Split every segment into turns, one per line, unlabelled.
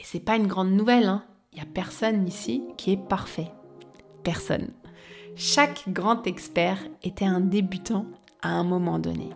Et c'est pas une grande nouvelle, hein. Il n'y a personne ici qui est parfait. Personne. Chaque grand expert était un débutant à un moment donné.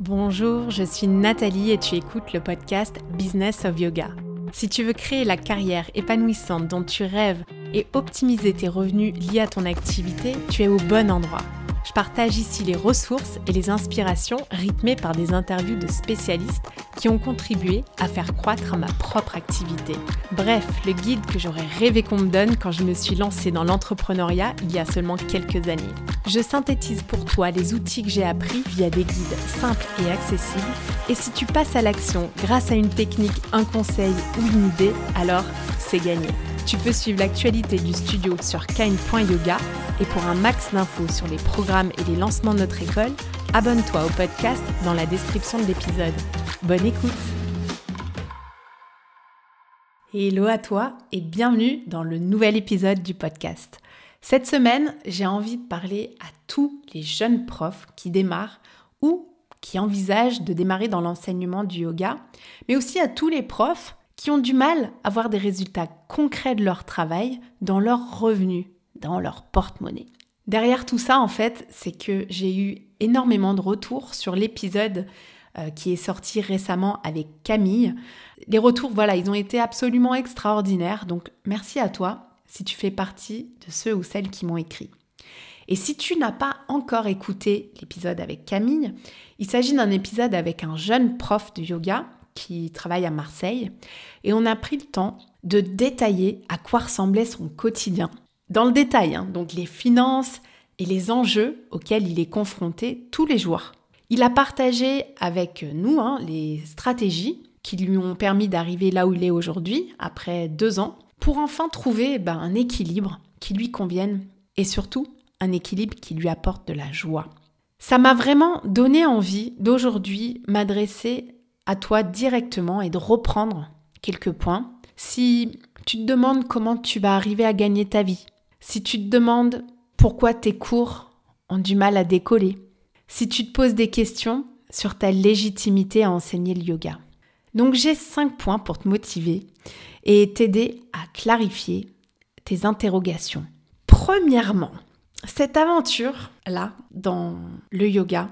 Bonjour, je suis Nathalie et tu écoutes le podcast Business of Yoga. Si tu veux créer la carrière épanouissante dont tu rêves et optimiser tes revenus liés à ton activité, tu es au bon endroit. Je partage ici les ressources et les inspirations rythmées par des interviews de spécialistes qui ont contribué à faire croître ma propre activité. Bref, le guide que j'aurais rêvé qu'on me donne quand je me suis lancée dans l'entrepreneuriat il y a seulement quelques années. Je synthétise pour toi les outils que j'ai appris via des guides simples et accessibles. Et si tu passes à l'action grâce à une technique, un conseil ou une idée, alors c'est gagné. Tu peux suivre l'actualité du studio sur kine.yoga et pour un max d'infos sur les programmes et les lancements de notre école, abonne-toi au podcast dans la description de l'épisode. Bonne écoute Hello à toi et bienvenue dans le nouvel épisode du podcast. Cette semaine, j'ai envie de parler à tous les jeunes profs qui démarrent ou qui envisagent de démarrer dans l'enseignement du yoga, mais aussi à tous les profs qui ont du mal à voir des résultats concrets de leur travail dans leurs revenus, dans leur porte-monnaie. Derrière tout ça, en fait, c'est que j'ai eu énormément de retours sur l'épisode euh, qui est sorti récemment avec Camille. Les retours, voilà, ils ont été absolument extraordinaires. Donc, merci à toi si tu fais partie de ceux ou celles qui m'ont écrit. Et si tu n'as pas encore écouté l'épisode avec Camille, il s'agit d'un épisode avec un jeune prof de yoga qui travaille à Marseille, et on a pris le temps de détailler à quoi ressemblait son quotidien. Dans le détail, hein, donc les finances et les enjeux auxquels il est confronté tous les jours. Il a partagé avec nous hein, les stratégies qui lui ont permis d'arriver là où il est aujourd'hui, après deux ans, pour enfin trouver ben, un équilibre qui lui convienne et surtout un équilibre qui lui apporte de la joie. Ça m'a vraiment donné envie d'aujourd'hui m'adresser à toi directement et de reprendre quelques points. Si tu te demandes comment tu vas arriver à gagner ta vie, si tu te demandes pourquoi tes cours ont du mal à décoller, si tu te poses des questions sur ta légitimité à enseigner le yoga. Donc j'ai cinq points pour te motiver et t'aider à clarifier tes interrogations. Premièrement, cette aventure-là dans le yoga,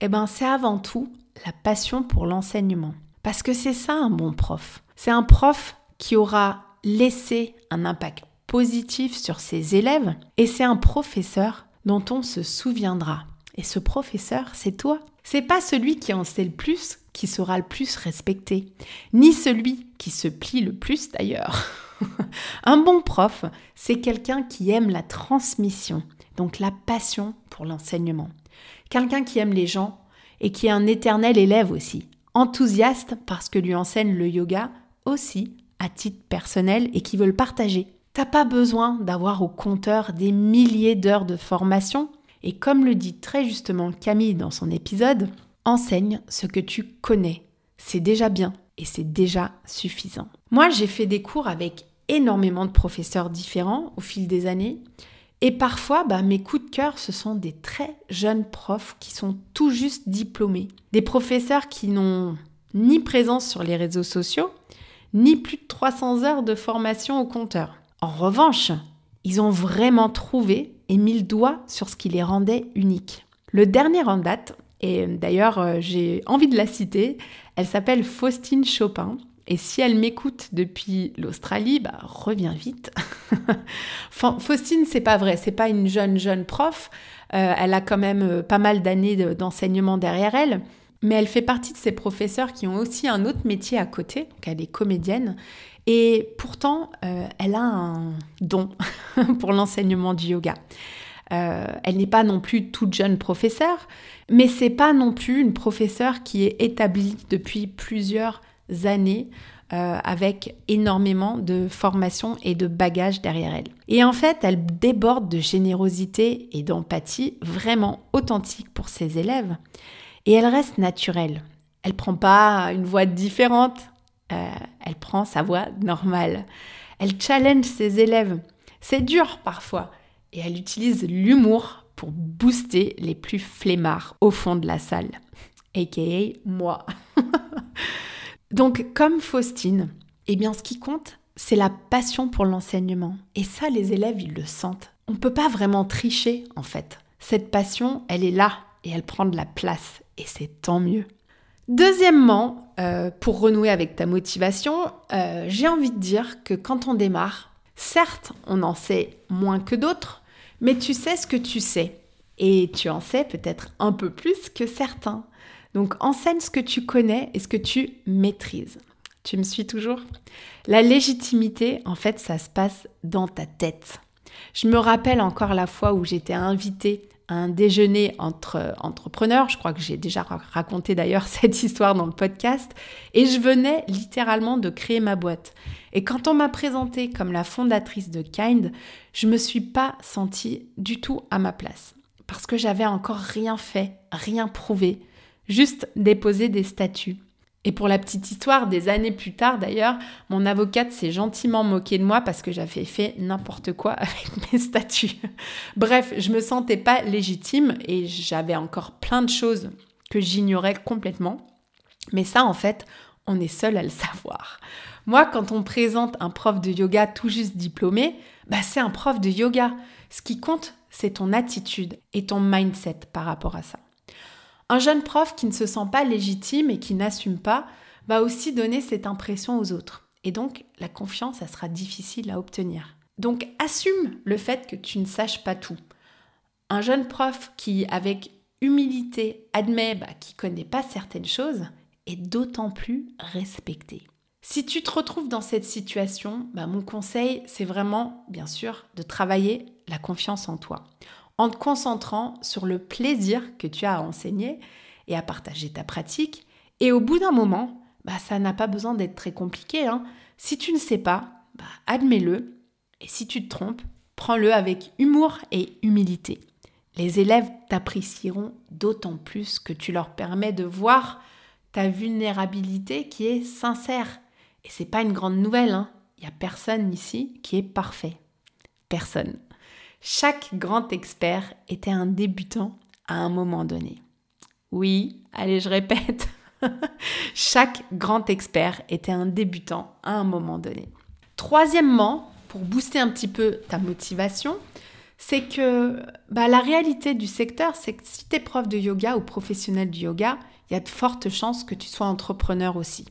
eh ben, c'est avant tout la passion pour l'enseignement. Parce que c'est ça un bon prof. C'est un prof qui aura laissé un impact positif sur ses élèves et c'est un professeur dont on se souviendra. Et ce professeur, c'est toi. C'est pas celui qui en sait le plus qui sera le plus respecté, ni celui qui se plie le plus d'ailleurs. un bon prof, c'est quelqu'un qui aime la transmission, donc la passion pour l'enseignement. Quelqu'un qui aime les gens et qui est un éternel élève aussi, enthousiaste parce que lui enseigne le yoga aussi à titre personnel et qui veut le partager. T'as pas besoin d'avoir au compteur des milliers d'heures de formation et comme le dit très justement Camille dans son épisode, enseigne ce que tu connais. C'est déjà bien et c'est déjà suffisant. Moi, j'ai fait des cours avec énormément de professeurs différents au fil des années et parfois, bah, mes coups de cœur, ce sont des très jeunes profs qui sont tout juste diplômés. Des professeurs qui n'ont ni présence sur les réseaux sociaux, ni plus de 300 heures de formation au compteur. En revanche, ils ont vraiment trouvé et mis le doigt sur ce qui les rendait uniques. Le dernier en date, et d'ailleurs euh, j'ai envie de la citer, elle s'appelle Faustine Chopin. Et si elle m'écoute depuis l'Australie, bah reviens vite. Faustine, c'est pas vrai, c'est pas une jeune jeune prof. Euh, elle a quand même euh, pas mal d'années d'enseignement derrière elle, mais elle fait partie de ces professeurs qui ont aussi un autre métier à côté. Donc elle est comédienne et pourtant euh, elle a un don pour l'enseignement du yoga. elle n'est pas non plus toute jeune professeure, mais c'est pas non plus une professeure qui est établie depuis plusieurs années euh, avec énormément de formation et de bagages derrière elle. Et en fait, elle déborde de générosité et d'empathie vraiment authentique pour ses élèves. Et elle reste naturelle. Elle prend pas une voix différente, euh, elle prend sa voix normale. Elle challenge ses élèves. C'est dur parfois. Et elle utilise l'humour pour booster les plus flemmards au fond de la salle. AKA moi. Donc, comme Faustine, Eh bien, ce qui compte, c'est la passion pour l'enseignement. Et ça, les élèves, ils le sentent. On ne peut pas vraiment tricher, en fait. Cette passion, elle est là et elle prend de la place. Et c'est tant mieux. Deuxièmement, euh, pour renouer avec ta motivation, euh, j'ai envie de dire que quand on démarre, certes, on en sait moins que d'autres, mais tu sais ce que tu sais. Et tu en sais peut-être un peu plus que certains. Donc enseigne ce que tu connais et ce que tu maîtrises. Tu me suis toujours? La légitimité, en fait, ça se passe dans ta tête. Je me rappelle encore la fois où j'étais invitée un déjeuner entre entrepreneurs, je crois que j'ai déjà raconté d'ailleurs cette histoire dans le podcast, et je venais littéralement de créer ma boîte. Et quand on m'a présentée comme la fondatrice de Kind, je me suis pas sentie du tout à ma place parce que j'avais encore rien fait, rien prouvé, juste déposé des statuts. Et pour la petite histoire, des années plus tard d'ailleurs, mon avocate s'est gentiment moquée de moi parce que j'avais fait n'importe quoi avec mes statuts. Bref, je me sentais pas légitime et j'avais encore plein de choses que j'ignorais complètement. Mais ça, en fait, on est seul à le savoir. Moi, quand on présente un prof de yoga tout juste diplômé, bah c'est un prof de yoga. Ce qui compte, c'est ton attitude et ton mindset par rapport à ça. Un jeune prof qui ne se sent pas légitime et qui n'assume pas va aussi donner cette impression aux autres. Et donc, la confiance, ça sera difficile à obtenir. Donc, assume le fait que tu ne saches pas tout. Un jeune prof qui, avec humilité, admet bah, qu'il ne connaît pas certaines choses, est d'autant plus respecté. Si tu te retrouves dans cette situation, bah, mon conseil, c'est vraiment, bien sûr, de travailler la confiance en toi, en te concentrant sur le plaisir que tu as à enseigner et à partager ta pratique. Et au bout d'un moment, bah, ça n'a pas besoin d'être très compliqué. Hein. Si tu ne sais pas, bah, admets-le. Et si tu te trompes, prends-le avec humour et humilité. Les élèves t'apprécieront d'autant plus que tu leur permets de voir ta vulnérabilité qui est sincère et c'est pas une grande nouvelle, hein. il n'y a personne ici qui est parfait. Personne. Chaque grand expert était un débutant à un moment donné. Oui, allez, je répète. Chaque grand expert était un débutant à un moment donné. Troisièmement, pour booster un petit peu ta motivation, c'est que bah, la réalité du secteur, c'est que si tu es prof de yoga ou professionnel du yoga, il y a de fortes chances que tu sois entrepreneur aussi.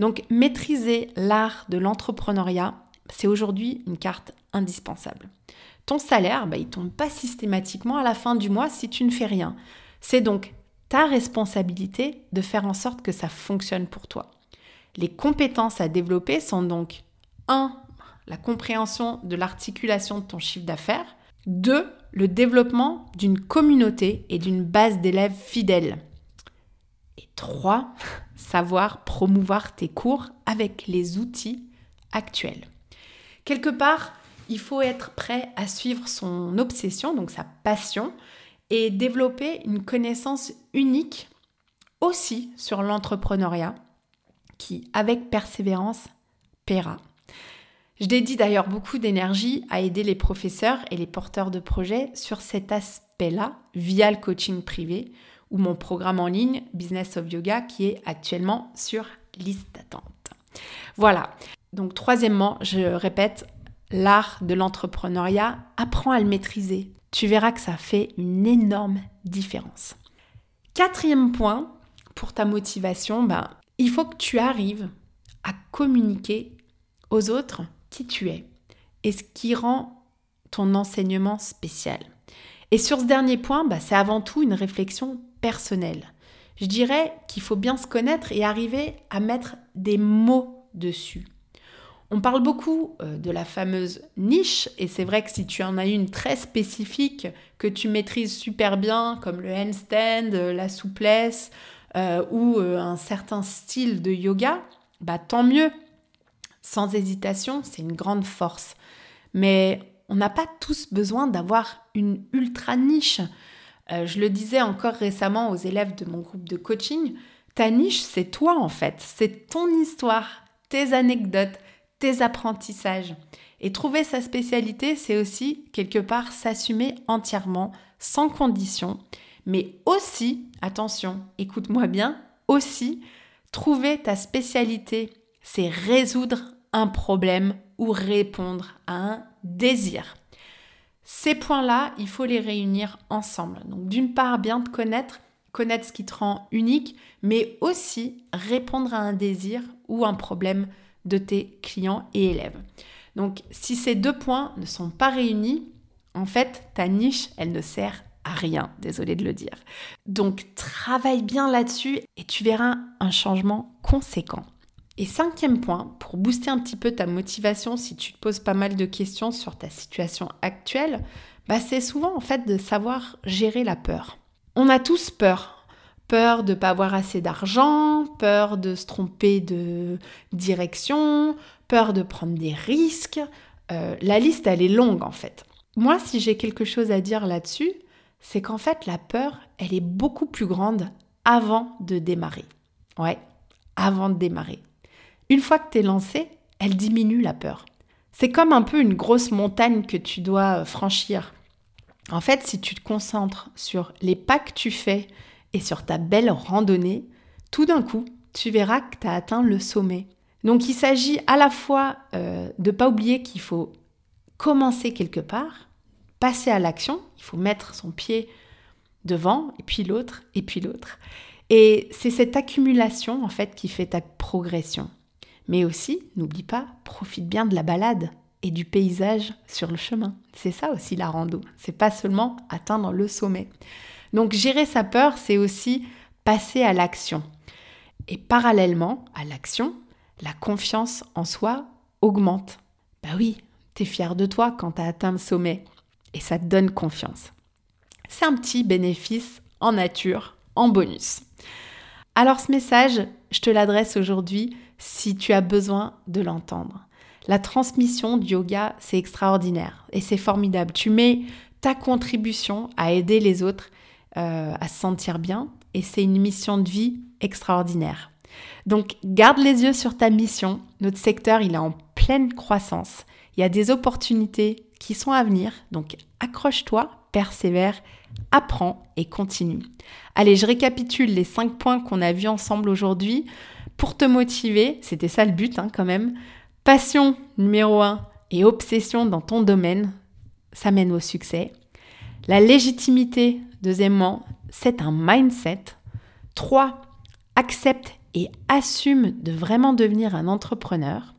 Donc maîtriser l'art de l'entrepreneuriat, c'est aujourd'hui une carte indispensable. Ton salaire, bah, il tombe pas systématiquement à la fin du mois si tu ne fais rien. C'est donc ta responsabilité de faire en sorte que ça fonctionne pour toi. Les compétences à développer sont donc 1. La compréhension de l'articulation de ton chiffre d'affaires. 2. Le développement d'une communauté et d'une base d'élèves fidèles. 3. Savoir promouvoir tes cours avec les outils actuels. Quelque part, il faut être prêt à suivre son obsession, donc sa passion, et développer une connaissance unique aussi sur l'entrepreneuriat qui, avec persévérance, paiera. Je dédie d'ailleurs beaucoup d'énergie à aider les professeurs et les porteurs de projets sur cet aspect-là via le coaching privé ou mon programme en ligne Business of Yoga qui est actuellement sur liste d'attente. Voilà. Donc troisièmement, je répète, l'art de l'entrepreneuriat, apprends à le maîtriser. Tu verras que ça fait une énorme différence. Quatrième point, pour ta motivation, ben, il faut que tu arrives à communiquer aux autres qui tu es et ce qui rend ton enseignement spécial. Et sur ce dernier point, ben, c'est avant tout une réflexion personnel. Je dirais qu'il faut bien se connaître et arriver à mettre des mots dessus. On parle beaucoup euh, de la fameuse niche, et c'est vrai que si tu en as une très spécifique que tu maîtrises super bien, comme le handstand, euh, la souplesse euh, ou un certain style de yoga, bah tant mieux. Sans hésitation, c'est une grande force. Mais on n'a pas tous besoin d'avoir une ultra niche. Je le disais encore récemment aux élèves de mon groupe de coaching, ta niche, c'est toi en fait, c'est ton histoire, tes anecdotes, apprentissages. Et trouver sa spécialité, c'est aussi quelque part s'assumer entièrement, sans condition, mais aussi, attention, écoute-moi bien, aussi trouver ta spécialité c'est résoudre un problème ou répondre à un désir. Ces points-là, il faut les réunir ensemble. Donc d'une part, bien te connaître, connaître ce qui te rend unique, mais aussi répondre à un désir ou un problème de tes clients et élèves. Donc si ces deux points ne sont pas réunis, en fait, ta niche, elle ne sert à rien, désolé de le dire. Donc travaille bien là-dessus et tu verras un changement conséquent. Et cinquième point, pour booster un petit peu ta motivation si tu te poses pas mal de questions sur ta situation actuelle, bah c'est souvent en fait de savoir gérer la peur. On a tous peur. Peur de ne pas avoir assez d'argent, peur de se tromper de direction, peur de prendre des risques. Euh, la liste, elle est longue en fait. Moi, si j'ai quelque chose à dire là-dessus, c'est qu'en fait, la peur, elle est beaucoup plus grande avant de démarrer. Ouais, avant de démarrer. Une fois que tu es lancé, elle diminue la peur. C'est comme un peu une grosse montagne que tu dois euh, franchir. En fait, si tu te concentres sur les pas que tu fais et sur ta belle randonnée, tout d'un coup, tu verras que tu as atteint le sommet. Donc il s'agit à la fois euh, de ne pas oublier qu'il faut commencer quelque part, passer à l'action, il faut mettre son pied devant, et puis l'autre, et puis l'autre. Et c'est cette accumulation en fait qui fait ta progression. Mais aussi, n'oublie pas, profite bien de la balade et du paysage sur le chemin. C'est ça aussi la rando. C'est pas seulement atteindre le sommet. Donc gérer sa peur, c'est aussi passer à l'action. Et parallèlement à l'action, la confiance en soi augmente. Bah oui, t'es fier de toi quand t'as atteint le sommet et ça te donne confiance. C'est un petit bénéfice en nature, en bonus. Alors ce message, je te l'adresse aujourd'hui si tu as besoin de l'entendre. La transmission du yoga, c'est extraordinaire et c'est formidable. Tu mets ta contribution à aider les autres euh, à se sentir bien et c'est une mission de vie extraordinaire. Donc garde les yeux sur ta mission. Notre secteur, il est en pleine croissance. Il y a des opportunités qui sont à venir. Donc accroche-toi, persévère, apprends et continue. Allez, je récapitule les cinq points qu'on a vus ensemble aujourd'hui pour te motiver, c'était ça le but hein, quand même. Passion numéro un et obsession dans ton domaine, ça mène au succès. La légitimité, deuxièmement, c'est un mindset. 3. Accepte et assume de vraiment devenir un entrepreneur.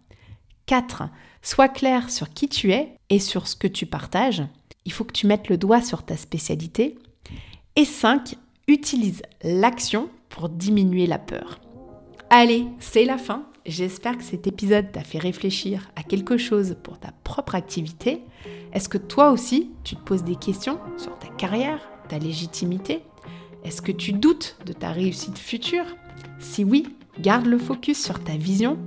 4. Sois clair sur qui tu es et sur ce que tu partages. Il faut que tu mettes le doigt sur ta spécialité. Et 5. Utilise l'action pour diminuer la peur. Allez, c'est la fin. J'espère que cet épisode t'a fait réfléchir à quelque chose pour ta propre activité. Est-ce que toi aussi, tu te poses des questions sur ta carrière, ta légitimité? Est-ce que tu doutes de ta réussite future? Si oui, garde le focus sur ta vision,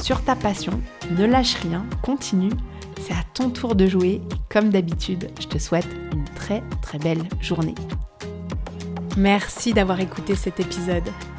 sur ta passion, ne lâche rien, continue. C'est à ton tour de jouer et comme d'habitude, je te souhaite une très très belle journée. Merci d'avoir écouté cet épisode.